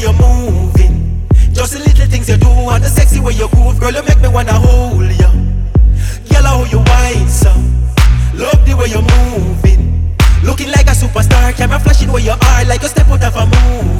way you're moving, just the little things you do and the sexy way you groove, girl, you make me wanna hold you. Girl, how you wine, so love the way you're moving, looking like a superstar, camera flashing where you are, like a step out of a movie.